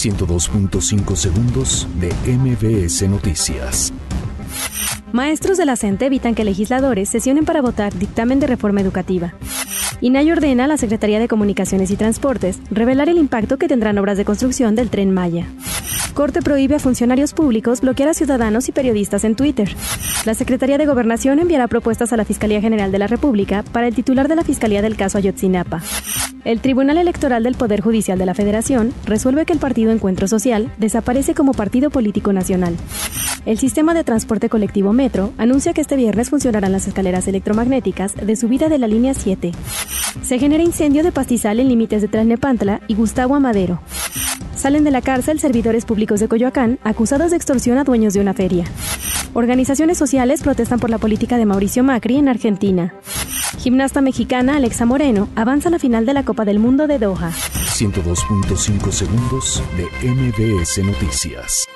102.5 segundos de MBS Noticias. Maestros de la evitan que legisladores sesionen para votar dictamen de reforma educativa. INAI ordena a la Secretaría de Comunicaciones y Transportes revelar el impacto que tendrán obras de construcción del tren Maya. Corte prohíbe a funcionarios públicos bloquear a ciudadanos y periodistas en Twitter. La Secretaría de Gobernación enviará propuestas a la Fiscalía General de la República para el titular de la Fiscalía del caso Ayotzinapa. El Tribunal Electoral del Poder Judicial de la Federación resuelve que el partido Encuentro Social desaparece como partido político nacional. El sistema de transporte colectivo Metro anuncia que este viernes funcionarán las escaleras electromagnéticas de subida de la línea 7. Se genera incendio de pastizal en límites de Tlalnepantla y Gustavo Amadero. Salen de la cárcel servidores públicos de Coyoacán acusados de extorsión a dueños de una feria. Organizaciones sociales protestan por la política de Mauricio Macri en Argentina. Gimnasta mexicana Alexa Moreno avanza a la final de la Copa del Mundo de Doha. 102.5 segundos de MBS Noticias.